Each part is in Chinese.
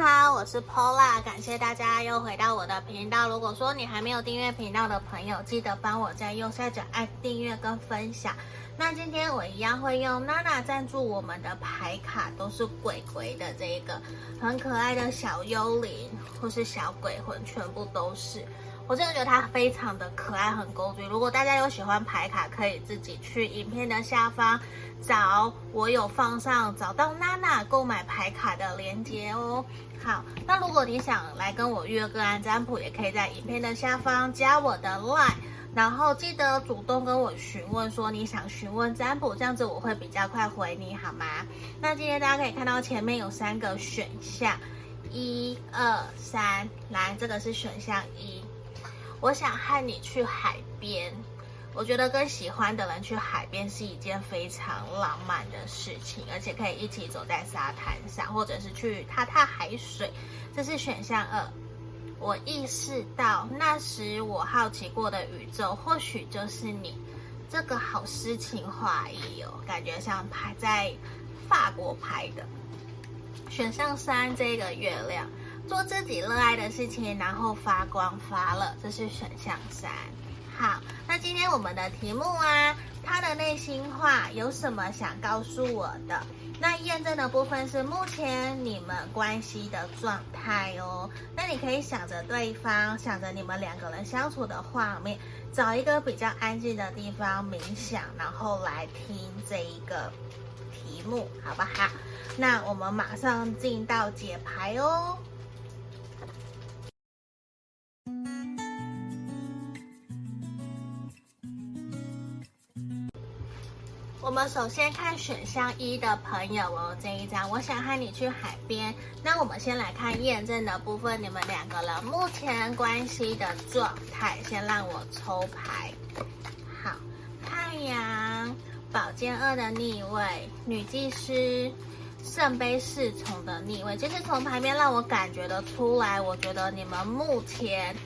好，我是 Paula，感谢大家又回到我的频道。如果说你还没有订阅频道的朋友，记得帮我在右下角按订阅跟分享。那今天我一样会用娜娜赞助我们的牌卡，都是鬼鬼的这一个很可爱的小幽灵或是小鬼魂，全部都是。我真的觉得它非常的可爱，很勾追。如果大家有喜欢牌卡，可以自己去影片的下方找，我有放上找到娜娜购买牌卡的链接哦。好，那如果你想来跟我约个案占卜，也可以在影片的下方加我的 line，然后记得主动跟我询问说你想询问占卜，这样子我会比较快回你，好吗？那今天大家可以看到前面有三个选项，一二三，来，这个是选项一。我想和你去海边，我觉得跟喜欢的人去海边是一件非常浪漫的事情，而且可以一起走在沙滩上，或者是去踏踏海水。这是选项二。我意识到那时我好奇过的宇宙，或许就是你。这个好诗情画意哦，感觉像拍在法国拍的。选项三，这个月亮。做自己热爱的事情，然后发光发热，这是选项三。好，那今天我们的题目啊，他的内心话有什么想告诉我的？那验证的部分是目前你们关系的状态哦。那你可以想着对方，想着你们两个人相处的画面，找一个比较安静的地方冥想，然后来听这一个题目，好不好？那我们马上进到解牌哦。我们首先看选项一的朋友哦，这一张，我想和你去海边。那我们先来看验证的部分，你们两个人目前关系的状态。先让我抽牌。好，太阳、宝剑二的逆位、女祭司、圣杯侍从的逆位。其实从牌面让我感觉得出来，我觉得你们目前。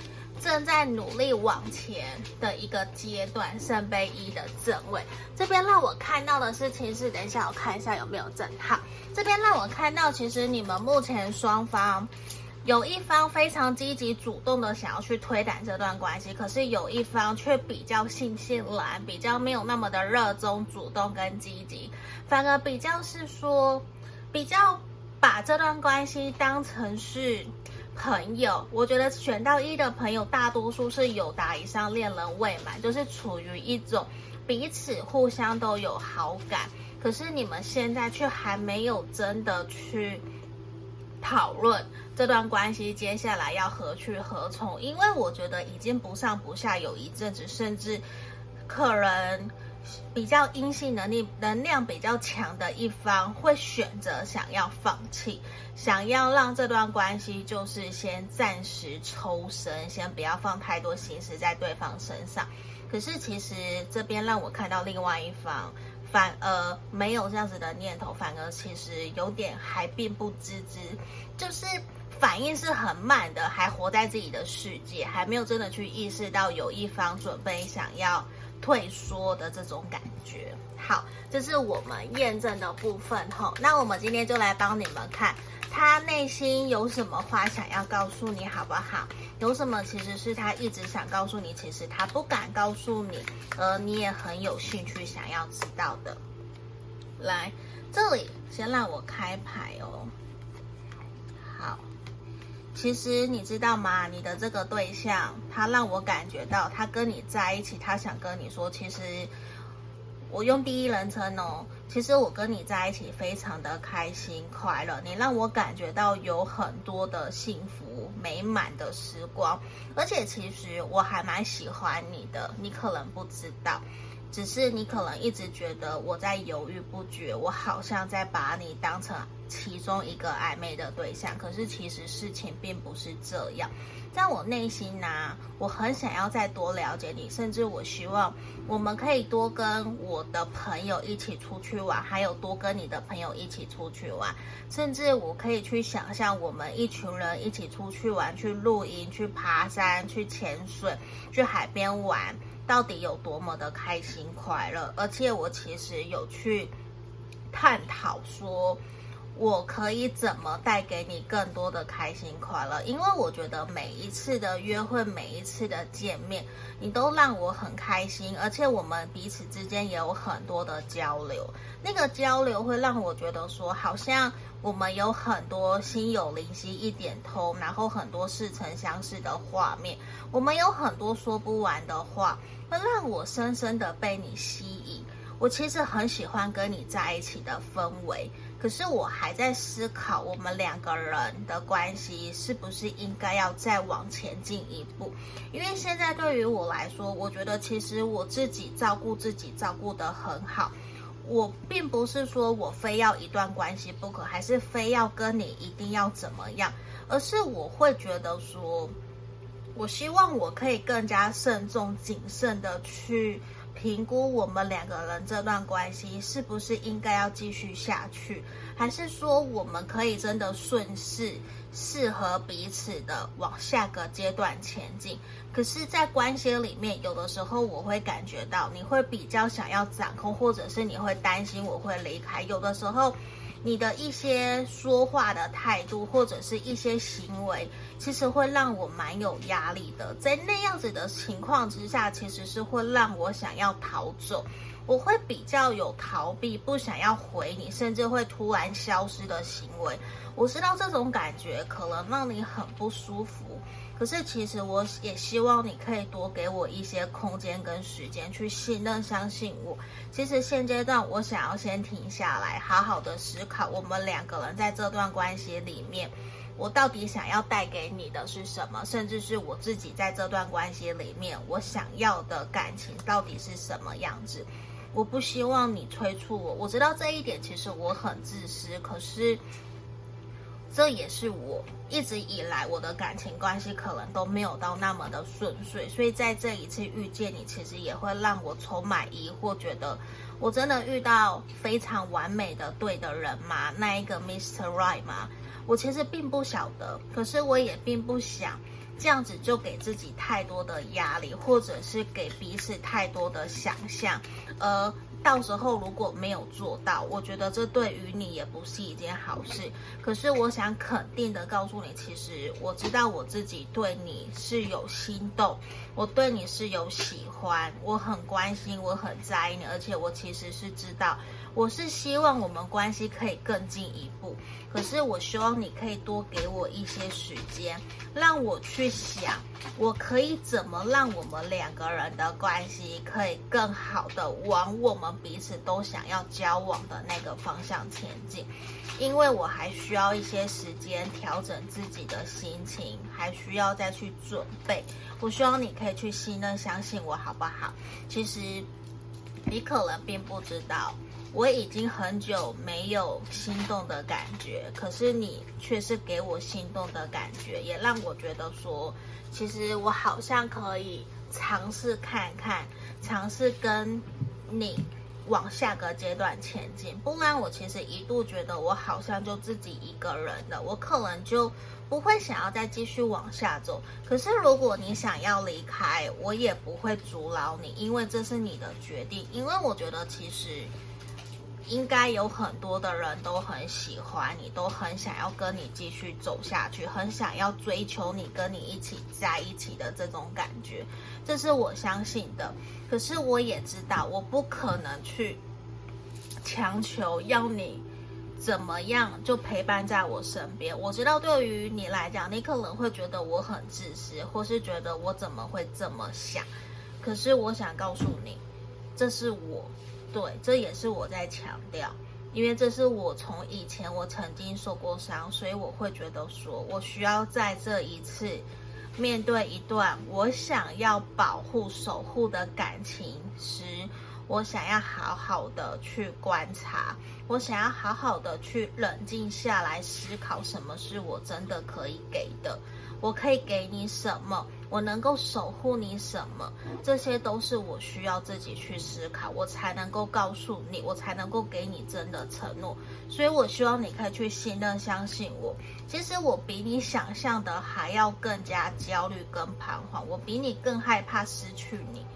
正在努力往前的一个阶段，圣杯一的正位，这边让我看到的事情是，等一下我看一下有没有正好。这边让我看到，其实你们目前双方有一方非常积极主动的想要去推展这段关系，可是有一方却比较悻悻懒，比较没有那么的热衷、主动跟积极，反而比较是说，比较把这段关系当成是。朋友，我觉得选到一的朋友，大多数是友达以上，恋人未满，就是处于一种彼此互相都有好感，可是你们现在却还没有真的去讨论这段关系接下来要何去何从，因为我觉得已经不上不下有一阵子，甚至可能。比较阴性能力、能量比较强的一方会选择想要放弃，想要让这段关系就是先暂时抽身，先不要放太多心思在对方身上。可是其实这边让我看到另外一方反而没有这样子的念头，反而其实有点还并不知知，就是反应是很慢的，还活在自己的世界，还没有真的去意识到有一方准备想要。退缩的这种感觉，好，这是我们验证的部分哈。那我们今天就来帮你们看，他内心有什么话想要告诉你，好不好？有什么其实是他一直想告诉你，其实他不敢告诉你，而你也很有兴趣想要知道的。来，这里先让我开牌哦。好。其实你知道吗？你的这个对象，他让我感觉到，他跟你在一起，他想跟你说，其实我用第一人称哦，其实我跟你在一起非常的开心快乐，你让我感觉到有很多的幸福美满的时光，而且其实我还蛮喜欢你的，你可能不知道。只是你可能一直觉得我在犹豫不决，我好像在把你当成其中一个暧昧的对象，可是其实事情并不是这样。在我内心呢、我很想要再多了解你，甚至我希望我们可以多跟我的朋友一起出去玩，还有多跟你的朋友一起出去玩，甚至我可以去想象我们一群人一起出去玩，去露营、去爬山、去潜水、去海边玩。到底有多么的开心快乐？而且我其实有去探讨说，我可以怎么带给你更多的开心快乐？因为我觉得每一次的约会，每一次的见面，你都让我很开心，而且我们彼此之间也有很多的交流。那个交流会让我觉得说，好像我们有很多心有灵犀一点通，然后很多似曾相识的画面，我们有很多说不完的话，会让我深深的被你吸引。我其实很喜欢跟你在一起的氛围。可是我还在思考，我们两个人的关系是不是应该要再往前进一步？因为现在对于我来说，我觉得其实我自己照顾自己照顾得很好。我并不是说我非要一段关系不可，还是非要跟你一定要怎么样，而是我会觉得说，我希望我可以更加慎重谨慎的去。评估我们两个人这段关系是不是应该要继续下去，还是说我们可以真的顺势适合彼此的往下个阶段前进？可是，在关系里面，有的时候我会感觉到你会比较想要掌控，或者是你会担心我会离开。有的时候。你的一些说话的态度，或者是一些行为，其实会让我蛮有压力的。在那样子的情况之下，其实是会让我想要逃走，我会比较有逃避，不想要回你，甚至会突然消失的行为。我知道这种感觉可能让你很不舒服。可是，其实我也希望你可以多给我一些空间跟时间，去信任、相信我。其实现阶段，我想要先停下来，好好的思考我们两个人在这段关系里面，我到底想要带给你的是什么，甚至是我自己在这段关系里面，我想要的感情到底是什么样子。我不希望你催促我，我知道这一点其实我很自私，可是。这也是我一直以来我的感情关系可能都没有到那么的顺遂，所以在这一次遇见你，其实也会让我充满疑惑，觉得我真的遇到非常完美的对的人吗？那一个 Mr. Right 吗？我其实并不晓得，可是我也并不想这样子就给自己太多的压力，或者是给彼此太多的想象，而。到时候如果没有做到，我觉得这对于你也不是一件好事。可是我想肯定的告诉你，其实我知道我自己对你是有心动，我对你是有喜欢，我很关心，我很在意你，而且我其实是知道。我是希望我们关系可以更进一步，可是我希望你可以多给我一些时间，让我去想，我可以怎么让我们两个人的关系可以更好的往我们彼此都想要交往的那个方向前进，因为我还需要一些时间调整自己的心情，还需要再去准备。我希望你可以去信任、相信我，好不好？其实你可能并不知道。我已经很久没有心动的感觉，可是你却是给我心动的感觉，也让我觉得说，其实我好像可以尝试看看，尝试跟你往下个阶段前进。不然我其实一度觉得我好像就自己一个人了，我可能就不会想要再继续往下走。可是如果你想要离开，我也不会阻挠你，因为这是你的决定。因为我觉得其实。应该有很多的人都很喜欢你，都很想要跟你继续走下去，很想要追求你，跟你一起在一起的这种感觉，这是我相信的。可是我也知道，我不可能去强求要你怎么样就陪伴在我身边。我知道对于你来讲，你可能会觉得我很自私，或是觉得我怎么会这么想。可是我想告诉你，这是我。对，这也是我在强调，因为这是我从以前我曾经受过伤，所以我会觉得说，我需要在这一次面对一段我想要保护、守护的感情时，我想要好好的去观察，我想要好好的去冷静下来思考，什么是我真的可以给的，我可以给你什么。我能够守护你什么？这些都是我需要自己去思考，我才能够告诉你，我才能够给你真的承诺。所以，我希望你可以去信任、相信我。其实，我比你想象的还要更加焦虑跟彷徨，我比你更害怕失去你。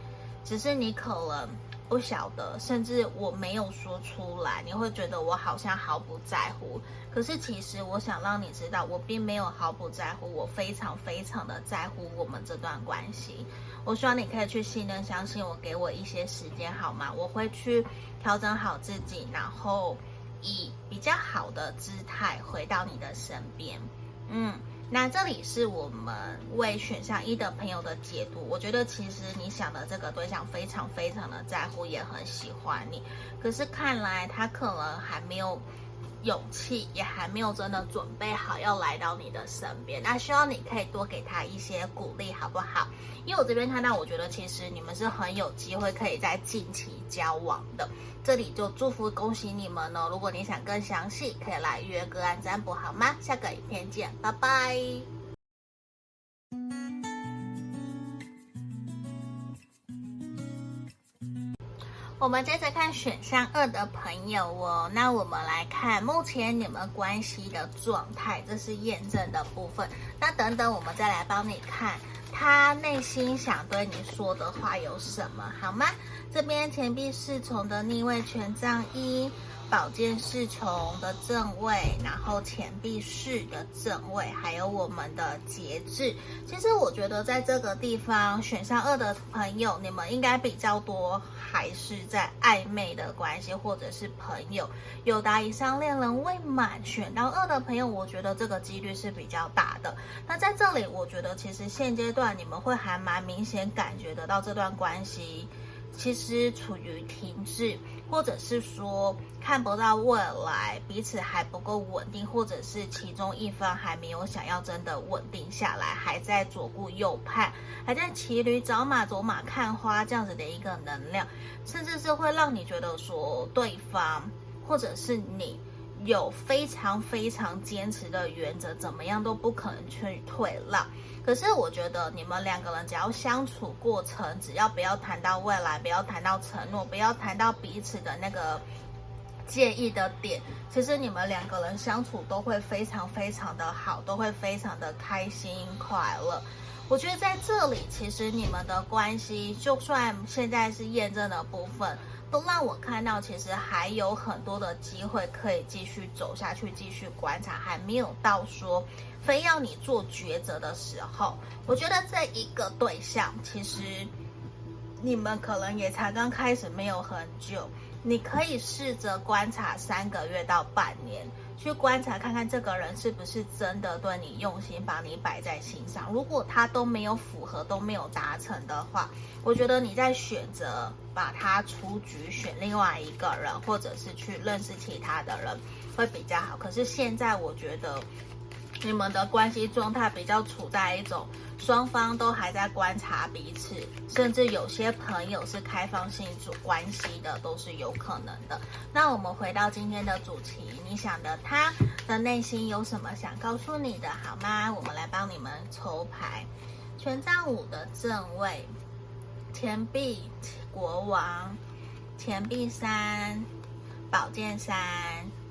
只是你可能不晓得，甚至我没有说出来，你会觉得我好像毫不在乎。可是其实我想让你知道，我并没有毫不在乎，我非常非常的在乎我们这段关系。我希望你可以去信任、相信我，给我一些时间好吗？我会去调整好自己，然后以比较好的姿态回到你的身边。嗯。那这里是我们为选项一的朋友的解读。我觉得其实你想的这个对象非常非常的在乎，也很喜欢你，可是看来他可能还没有。勇气也还没有真的准备好要来到你的身边，那希望你可以多给他一些鼓励，好不好？因为我这边看到，我觉得其实你们是很有机会可以在近期交往的。这里就祝福恭喜你们呢。如果你想更详细，可以来约个案占卜，好吗？下个影片见，拜拜。我们接着看选项二的朋友哦，那我们来看目前你们关系的状态，这是验证的部分。那等等我们再来帮你看他内心想对你说的话有什么，好吗？这边钱币侍从的逆位权杖一。宝剑侍从的正位，然后钱币侍的正位，还有我们的节制。其实我觉得在这个地方，选上二的朋友，你们应该比较多还是在暧昧的关系，或者是朋友。友达以上恋人未满，选到二的朋友，我觉得这个几率是比较大的。那在这里，我觉得其实现阶段你们会还蛮明显感觉得到这段关系。其实处于停滞，或者是说看不到未来，彼此还不够稳定，或者是其中一方还没有想要真的稳定下来，还在左顾右盼，还在骑驴找马、走马看花这样子的一个能量，甚至是会让你觉得说对方或者是你有非常非常坚持的原则，怎么样都不可能去退让。可是我觉得你们两个人只要相处过程，只要不要谈到未来，不要谈到承诺，不要谈到彼此的那个介意的点，其实你们两个人相处都会非常非常的好，都会非常的开心快乐。我觉得在这里，其实你们的关系，就算现在是验证的部分。都让我看到，其实还有很多的机会可以继续走下去，继续观察，还没有到说非要你做抉择的时候。我觉得这一个对象，其实你们可能也才刚开始，没有很久。你可以试着观察三个月到半年，去观察看看这个人是不是真的对你用心，把你摆在心上。如果他都没有符合，都没有达成的话，我觉得你在选择把他出局，选另外一个人，或者是去认识其他的人会比较好。可是现在我觉得。你们的关系状态比较处在一种双方都还在观察彼此，甚至有些朋友是开放性主关系的，都是有可能的。那我们回到今天的主题，你想的他的内心有什么想告诉你的，好吗？我们来帮你们抽牌，权杖五的正位，钱币国王，钱币三，宝剑三，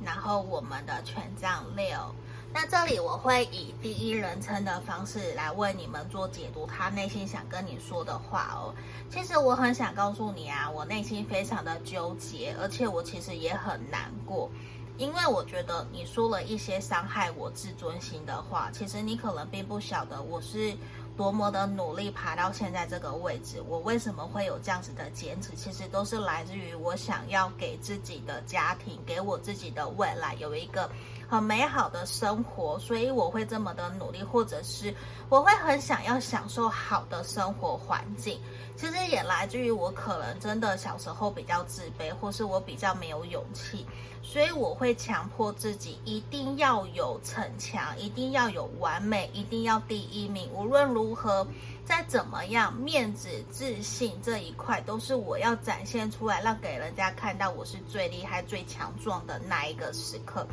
然后我们的权杖六。那这里我会以第一人称的方式来为你们做解读，他内心想跟你说的话哦。其实我很想告诉你啊，我内心非常的纠结，而且我其实也很难过，因为我觉得你说了一些伤害我自尊心的话。其实你可能并不晓得我是多么的努力爬到现在这个位置，我为什么会有这样子的坚持？其实都是来自于我想要给自己的家庭，给我自己的未来有一个。很美好的生活，所以我会这么的努力，或者是我会很想要享受好的生活环境。其实也来自于我可能真的小时候比较自卑，或是我比较没有勇气，所以我会强迫自己一定要有逞强，一定要有完美，一定要第一名。无论如何，再怎么样，面子、自信这一块都是我要展现出来，让给人家看到我是最厉害、最强壮的那一个时刻。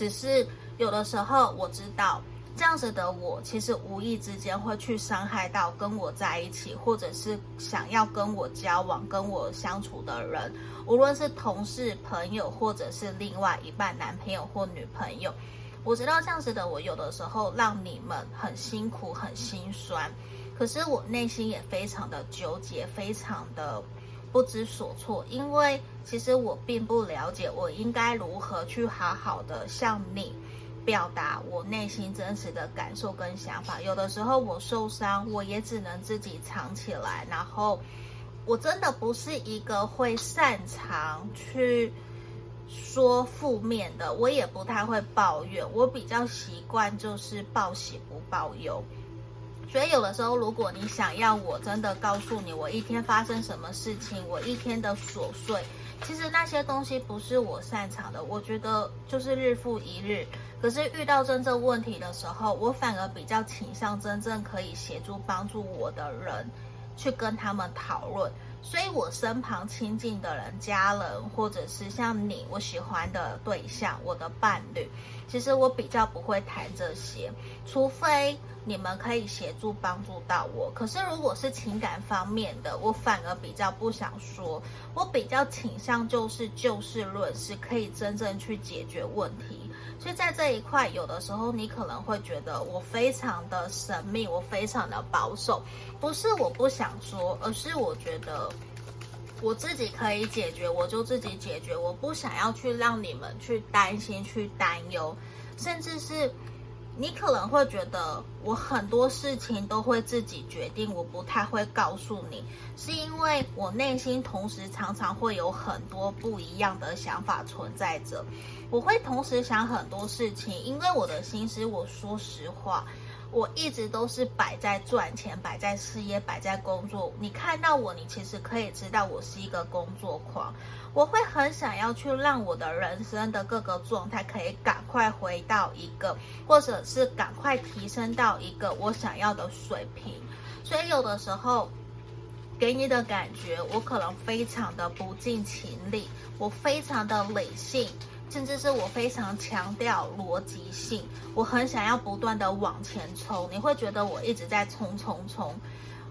只是有的时候，我知道这样子的我，其实无意之间会去伤害到跟我在一起，或者是想要跟我交往、跟我相处的人，无论是同事、朋友，或者是另外一半男朋友或女朋友。我知道这样子的我，有的时候让你们很辛苦、很心酸，可是我内心也非常的纠结，非常的。不知所措，因为其实我并不了解我应该如何去好好的向你表达我内心真实的感受跟想法。有的时候我受伤，我也只能自己藏起来。然后我真的不是一个会擅长去说负面的，我也不太会抱怨，我比较习惯就是报喜不报忧。所以有的时候，如果你想要我真的告诉你我一天发生什么事情，我一天的琐碎，其实那些东西不是我擅长的。我觉得就是日复一日。可是遇到真正问题的时候，我反而比较倾向真正可以协助帮助我的人去跟他们讨论。所以我身旁亲近的人、家人，或者是像你，我喜欢的对象，我的伴侣，其实我比较不会谈这些，除非你们可以协助帮助到我。可是如果是情感方面的，我反而比较不想说，我比较倾向就是就事论事，可以真正去解决问题。所以在这一块，有的时候你可能会觉得我非常的神秘，我非常的保守，不是我不想说，而是我觉得我自己可以解决，我就自己解决，我不想要去让你们去担心、去担忧，甚至是。你可能会觉得我很多事情都会自己决定，我不太会告诉你，是因为我内心同时常常会有很多不一样的想法存在着。我会同时想很多事情，因为我的心思，我说实话。我一直都是摆在赚钱、摆在事业、摆在工作。你看到我，你其实可以知道我是一个工作狂。我会很想要去让我的人生的各个状态可以赶快回到一个，或者是赶快提升到一个我想要的水平。所以有的时候给你的感觉，我可能非常的不近情理，我非常的理性。甚至是我非常强调逻辑性，我很想要不断的往前冲，你会觉得我一直在冲冲冲。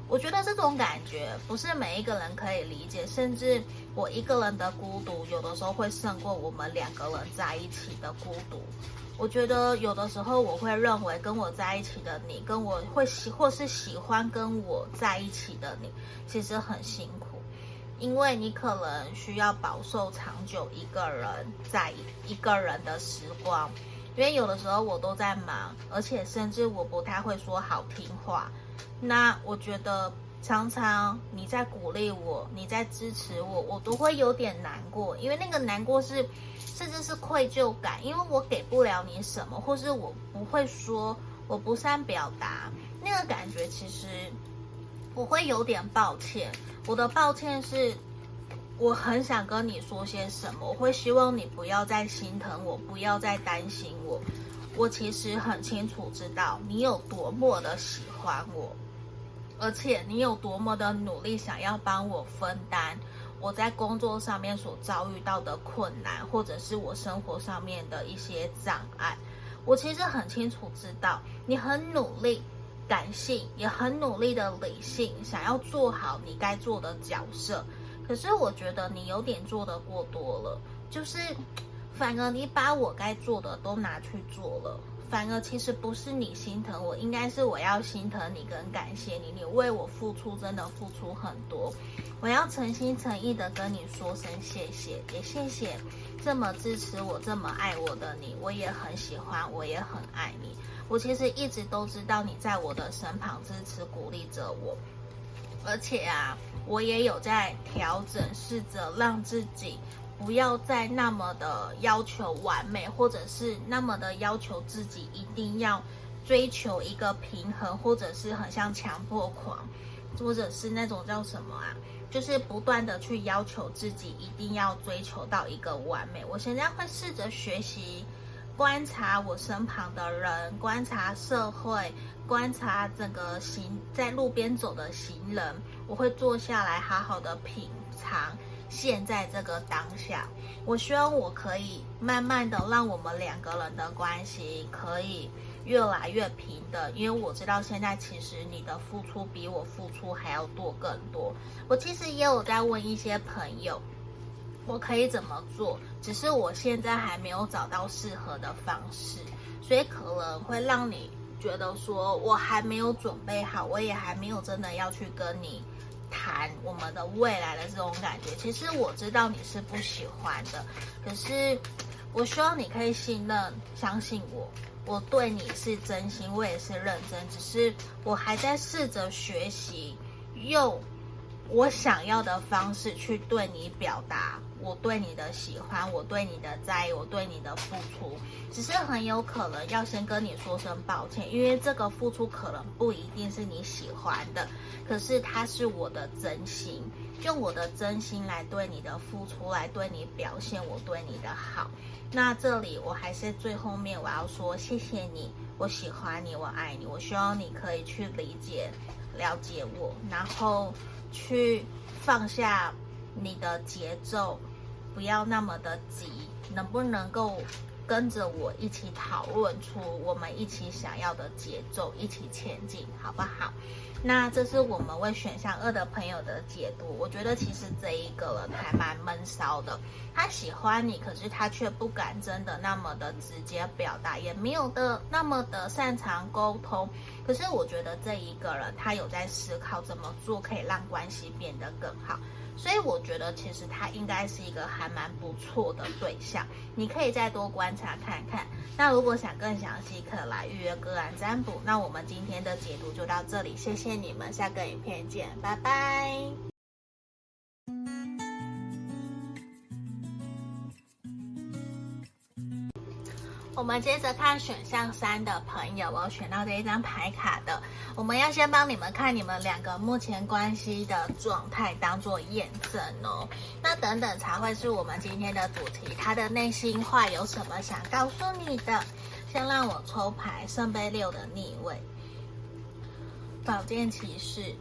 我觉得这种感觉不是每一个人可以理解，甚至我一个人的孤独，有的时候会胜过我们两个人在一起的孤独。我觉得有的时候我会认为跟我在一起的你，跟我会喜或是喜欢跟我在一起的你，其实很辛苦。因为你可能需要饱受长久一个人在一个人的时光，因为有的时候我都在忙，而且甚至我不太会说好听话。那我觉得常常你在鼓励我，你在支持我，我都会有点难过，因为那个难过是甚至是愧疚感，因为我给不了你什么，或是我不会说，我不善表达，那个感觉其实我会有点抱歉。我的抱歉是，我很想跟你说些什么。我会希望你不要再心疼我，不要再担心我。我其实很清楚知道你有多么的喜欢我，而且你有多么的努力想要帮我分担我在工作上面所遭遇到的困难，或者是我生活上面的一些障碍。我其实很清楚知道你很努力。感性也很努力的理性，想要做好你该做的角色，可是我觉得你有点做得过多了，就是反而你把我该做的都拿去做了，反而其实不是你心疼我，应该是我要心疼你跟感谢你，你为我付出真的付出很多，我要诚心诚意的跟你说声谢谢，也谢谢这么支持我、这么爱我的你，我也很喜欢，我也很爱你。我其实一直都知道你在我的身旁支持鼓励着我，而且啊，我也有在调整，试着让自己不要再那么的要求完美，或者是那么的要求自己一定要追求一个平衡，或者是很像强迫狂，或者是那种叫什么啊，就是不断的去要求自己一定要追求到一个完美。我现在会试着学习。观察我身旁的人，观察社会，观察整个行在路边走的行人，我会坐下来好好的品尝现在这个当下。我希望我可以慢慢的让我们两个人的关系可以越来越平等，因为我知道现在其实你的付出比我付出还要多更多。我其实也有在问一些朋友。我可以怎么做？只是我现在还没有找到适合的方式，所以可能会让你觉得说我还没有准备好，我也还没有真的要去跟你谈我们的未来的这种感觉。其实我知道你是不喜欢的，可是我希望你可以信任、相信我，我对你是真心，我也是认真，只是我还在试着学习用我想要的方式去对你表达。我对你的喜欢，我对你的在意，我对你的付出，只是很有可能要先跟你说声抱歉，因为这个付出可能不一定是你喜欢的，可是它是我的真心，用我的真心来对你的付出，来对你表现我对你的好。那这里我还是最后面我要说谢谢你，我喜欢你，我爱你，我希望你可以去理解、了解我，然后去放下你的节奏。不要那么的急，能不能够跟着我一起讨论出我们一起想要的节奏，一起前进，好不好？那这是我们为选项二的朋友的解读。我觉得其实这一个人还蛮闷骚的，他喜欢你，可是他却不敢真的那么的直接表达，也没有的那么的擅长沟通。可是我觉得这一个人他有在思考怎么做可以让关系变得更好。所以我觉得，其实他应该是一个还蛮不错的对象，你可以再多观察看看。那如果想更详细，可来预约个案占卜。那我们今天的解读就到这里，谢谢你们，下个影片见，拜拜。我们接着看选项三的朋友，我选到这一张牌卡的，我们要先帮你们看你们两个目前关系的状态，当做验证哦。那等等才会是我们今天的主题，他的内心话有什么想告诉你的？先让我抽牌，圣杯六的逆位，宝剑骑士，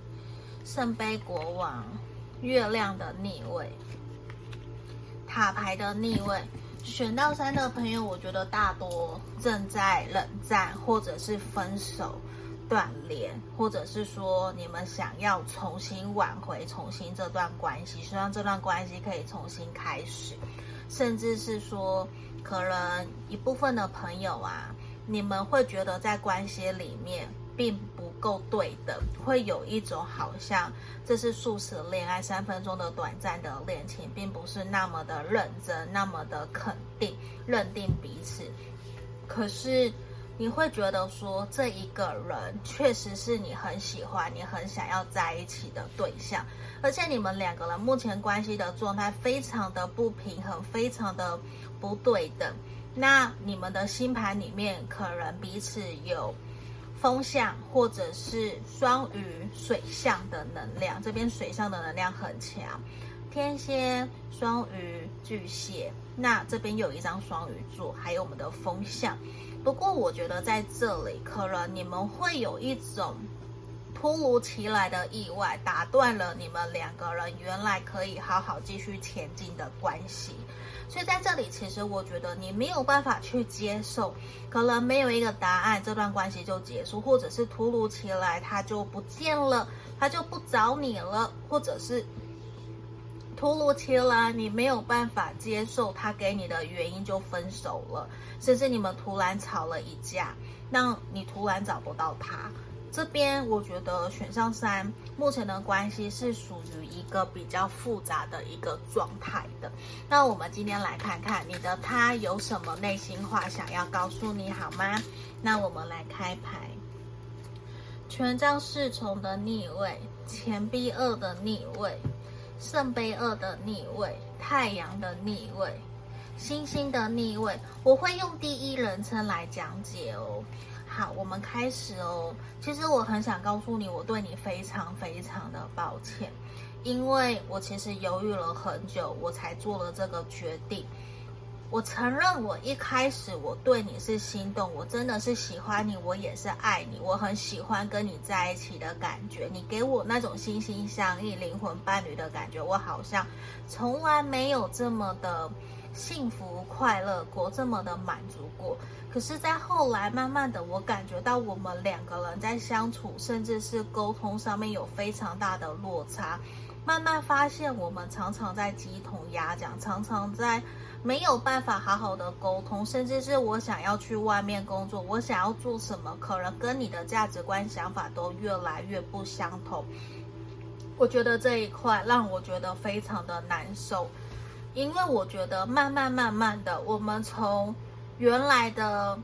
圣杯国王，月亮的逆位，塔牌的逆位。选到三的朋友，我觉得大多正在冷战，或者是分手、断联，或者是说你们想要重新挽回、重新这段关系，希望这段关系可以重新开始，甚至是说，可能一部分的朋友啊，你们会觉得在关系里面。并不够对等，会有一种好像这是速食恋爱，三分钟的短暂的恋情，并不是那么的认真，那么的肯定认定彼此。可是你会觉得说，这一个人确实是你很喜欢、你很想要在一起的对象，而且你们两个人目前关系的状态非常的不平衡，非常的不对等。那你们的星盘里面可能彼此有。风象或者是双鱼水象的能量，这边水象的能量很强，天蝎、双鱼、巨蟹，那这边有一张双鱼座，还有我们的风象。不过我觉得在这里，可能你们会有一种突如其来的意外，打断了你们两个人原来可以好好继续前进的关系。所以在这里，其实我觉得你没有办法去接受，可能没有一个答案，这段关系就结束，或者是突如其来他就不见了，他就不找你了，或者是突如其来你没有办法接受他给你的原因就分手了，甚至你们突然吵了一架，让你突然找不到他。这边我觉得选项三目前的关系是属于一个比较复杂的一个状态的。那我们今天来看看你的他有什么内心话想要告诉你，好吗？那我们来开牌，权杖侍从的逆位，钱币二的逆位，圣杯二的逆位，太阳的逆位，星星的逆位。我会用第一人称来讲解哦。好，我们开始哦。其实我很想告诉你，我对你非常非常的抱歉，因为我其实犹豫了很久，我才做了这个决定。我承认，我一开始我对你是心动，我真的是喜欢你，我也是爱你，我很喜欢跟你在一起的感觉。你给我那种心心相印、灵魂伴侣的感觉，我好像从来没有这么的幸福快乐过，这么的满足过。可是，在后来，慢慢的，我感觉到我们两个人在相处，甚至是沟通上面有非常大的落差。慢慢发现，我们常常在鸡同鸭讲，常常在没有办法好好的沟通，甚至是我想要去外面工作，我想要做什么，可能跟你的价值观、想法都越来越不相同。我觉得这一块让我觉得非常的难受，因为我觉得慢慢慢慢的，我们从原来的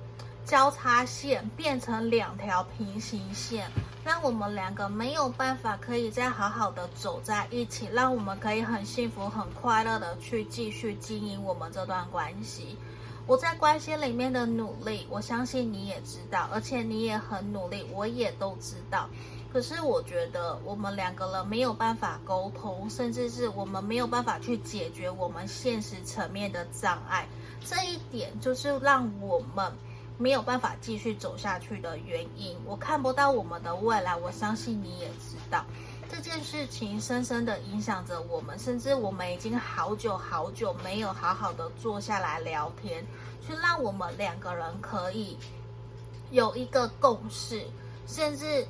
交叉线变成两条平行线，让我们两个没有办法可以再好好的走在一起，让我们可以很幸福、很快乐的去继续经营我们这段关系。我在关系里面的努力，我相信你也知道，而且你也很努力，我也都知道。可是我觉得我们两个人没有办法沟通，甚至是我们没有办法去解决我们现实层面的障碍，这一点就是让我们没有办法继续走下去的原因。我看不到我们的未来，我相信你也知道，这件事情深深的影响着我们，甚至我们已经好久好久没有好好的坐下来聊天，去让我们两个人可以有一个共识，甚至。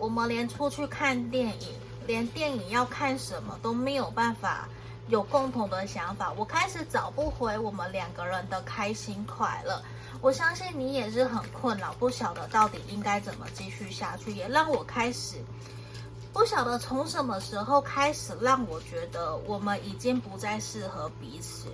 我们连出去看电影，连电影要看什么都没有办法有共同的想法。我开始找不回我们两个人的开心快乐。我相信你也是很困扰，不晓得到底应该怎么继续下去，也让我开始不晓得从什么时候开始让我觉得我们已经不再适合彼此，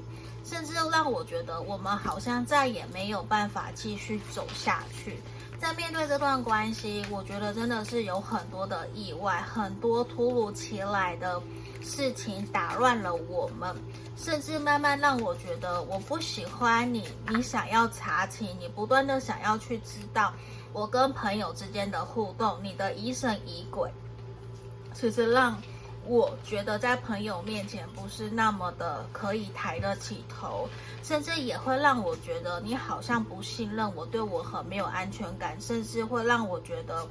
甚至让我觉得我们好像再也没有办法继续走下去。在面对这段关系，我觉得真的是有很多的意外，很多突如其来的事情打乱了我们，甚至慢慢让我觉得我不喜欢你，你想要查清，你不断的想要去知道我跟朋友之间的互动，你的疑神疑鬼，其实让。我觉得在朋友面前不是那么的可以抬得起头，甚至也会让我觉得你好像不信任我，对我很没有安全感，甚至会让我觉得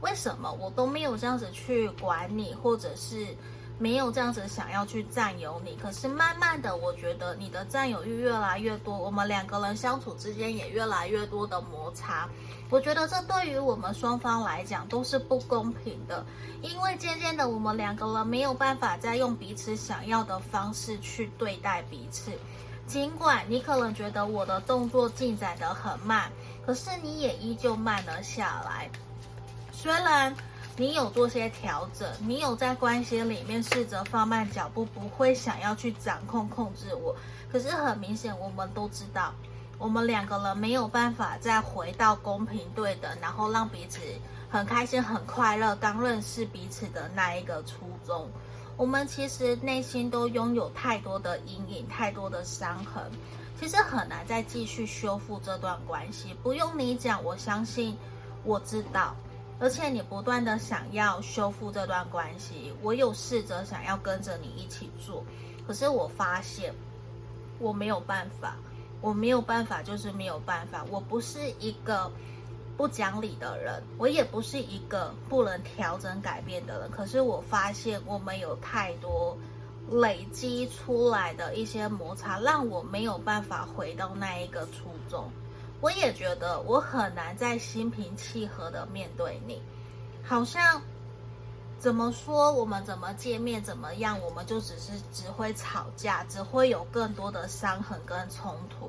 为什么我都没有这样子去管你，或者是没有这样子想要去占有你。可是慢慢的，我觉得你的占有欲越来越多，我们两个人相处之间也越来越多的摩擦。我觉得这对于我们双方来讲都是不公平的，因为渐渐的我们两个人没有办法再用彼此想要的方式去对待彼此。尽管你可能觉得我的动作进展得很慢，可是你也依旧慢了下来。虽然你有做些调整，你有在关系里面试着放慢脚步，不会想要去掌控控制我，可是很明显我们都知道。我们两个人没有办法再回到公平对等，然后让彼此很开心、很快乐。刚认识彼此的那一个初衷，我们其实内心都拥有太多的阴影、太多的伤痕，其实很难再继续修复这段关系。不用你讲，我相信我知道。而且你不断的想要修复这段关系，我有试着想要跟着你一起做，可是我发现我没有办法。我没有办法，就是没有办法。我不是一个不讲理的人，我也不是一个不能调整改变的人。可是我发现我们有太多累积出来的一些摩擦，让我没有办法回到那一个初衷。我也觉得我很难再心平气和的面对你，好像。怎么说？我们怎么见面？怎么样？我们就只是只会吵架，只会有更多的伤痕跟冲突，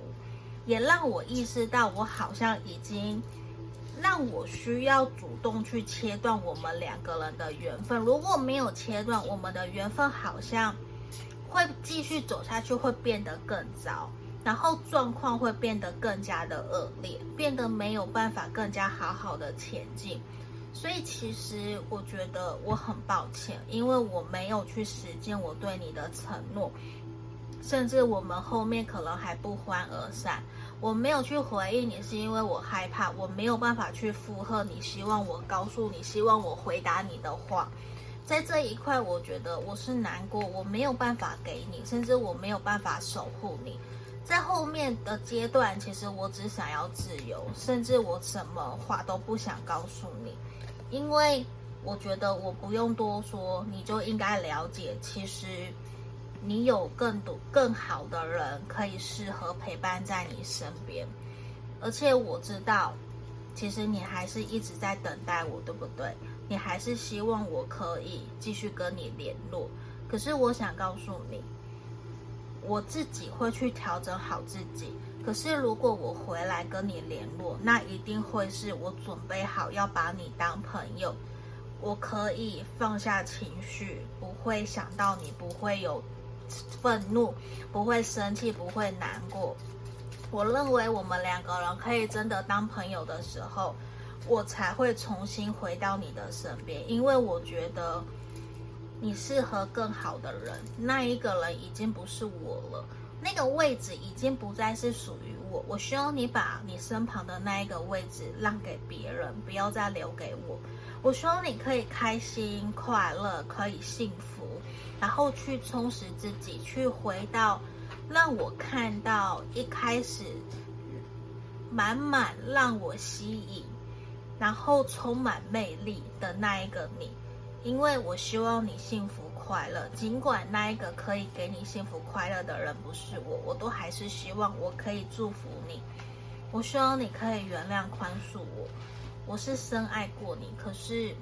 也让我意识到，我好像已经让我需要主动去切断我们两个人的缘分。如果没有切断，我们的缘分好像会继续走下去，会变得更糟，然后状况会变得更加的恶劣，变得没有办法更加好好的前进。所以其实我觉得我很抱歉，因为我没有去实践我对你的承诺，甚至我们后面可能还不欢而散。我没有去回应你，是因为我害怕，我没有办法去附和你，希望我告诉你，希望我回答你的话。在这一块，我觉得我是难过，我没有办法给你，甚至我没有办法守护你。在后面的阶段，其实我只想要自由，甚至我什么话都不想告诉你。因为我觉得我不用多说，你就应该了解，其实你有更多更好的人可以适合陪伴在你身边，而且我知道，其实你还是一直在等待我，对不对？你还是希望我可以继续跟你联络，可是我想告诉你，我自己会去调整好自己。可是，如果我回来跟你联络，那一定会是我准备好要把你当朋友。我可以放下情绪，不会想到你，不会有愤怒，不会生气，不会难过。我认为我们两个人可以真的当朋友的时候，我才会重新回到你的身边，因为我觉得你适合更好的人，那一个人已经不是我了，那个位置已经不再是属于我。我希望你把你身旁的那一个位置让给别人，不要再留给我。我希望你可以开心快乐，可以幸福，然后去充实自己，去回到。让我看到一开始满满让我吸引，然后充满魅力的那一个你，因为我希望你幸福快乐。尽管那一个可以给你幸福快乐的人不是我，我都还是希望我可以祝福你。我希望你可以原谅宽恕我。我是深爱过你，可是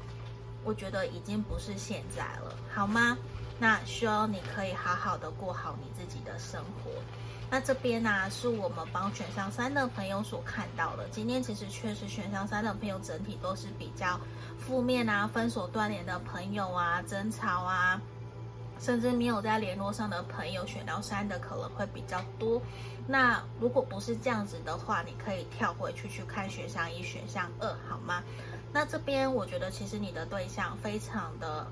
我觉得已经不是现在了，好吗？那希望你可以好好的过好你自己的生活。那这边呢、是我们帮选项三的朋友所看到的。今天其实确实选项三的朋友整体都是比较负面啊，分手断联的朋友啊，争吵啊，甚至没有在联络上的朋友，选到三的可能会比较多。那如果不是这样子的话，你可以跳回去去看选项一、选项二，好吗？那这边我觉得其实你的对象非常的，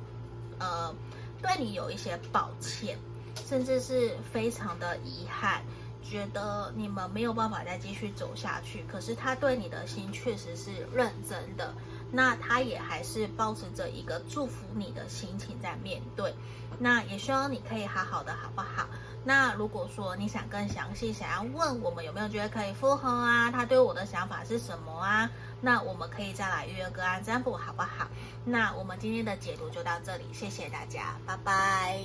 呃。对你有一些抱歉，甚至是非常的遗憾，觉得你们没有办法再继续走下去。可是他对你的心确实是认真的，那他也还是抱持着一个祝福你的心情在面对。那也希望你可以好好的，好不好？那如果说你想更详细，想要问我们有没有觉得可以复合啊？他对我的想法是什么啊？那我们可以再来约个案占卜，好不好？那我们今天的解读就到这里，谢谢大家，拜拜。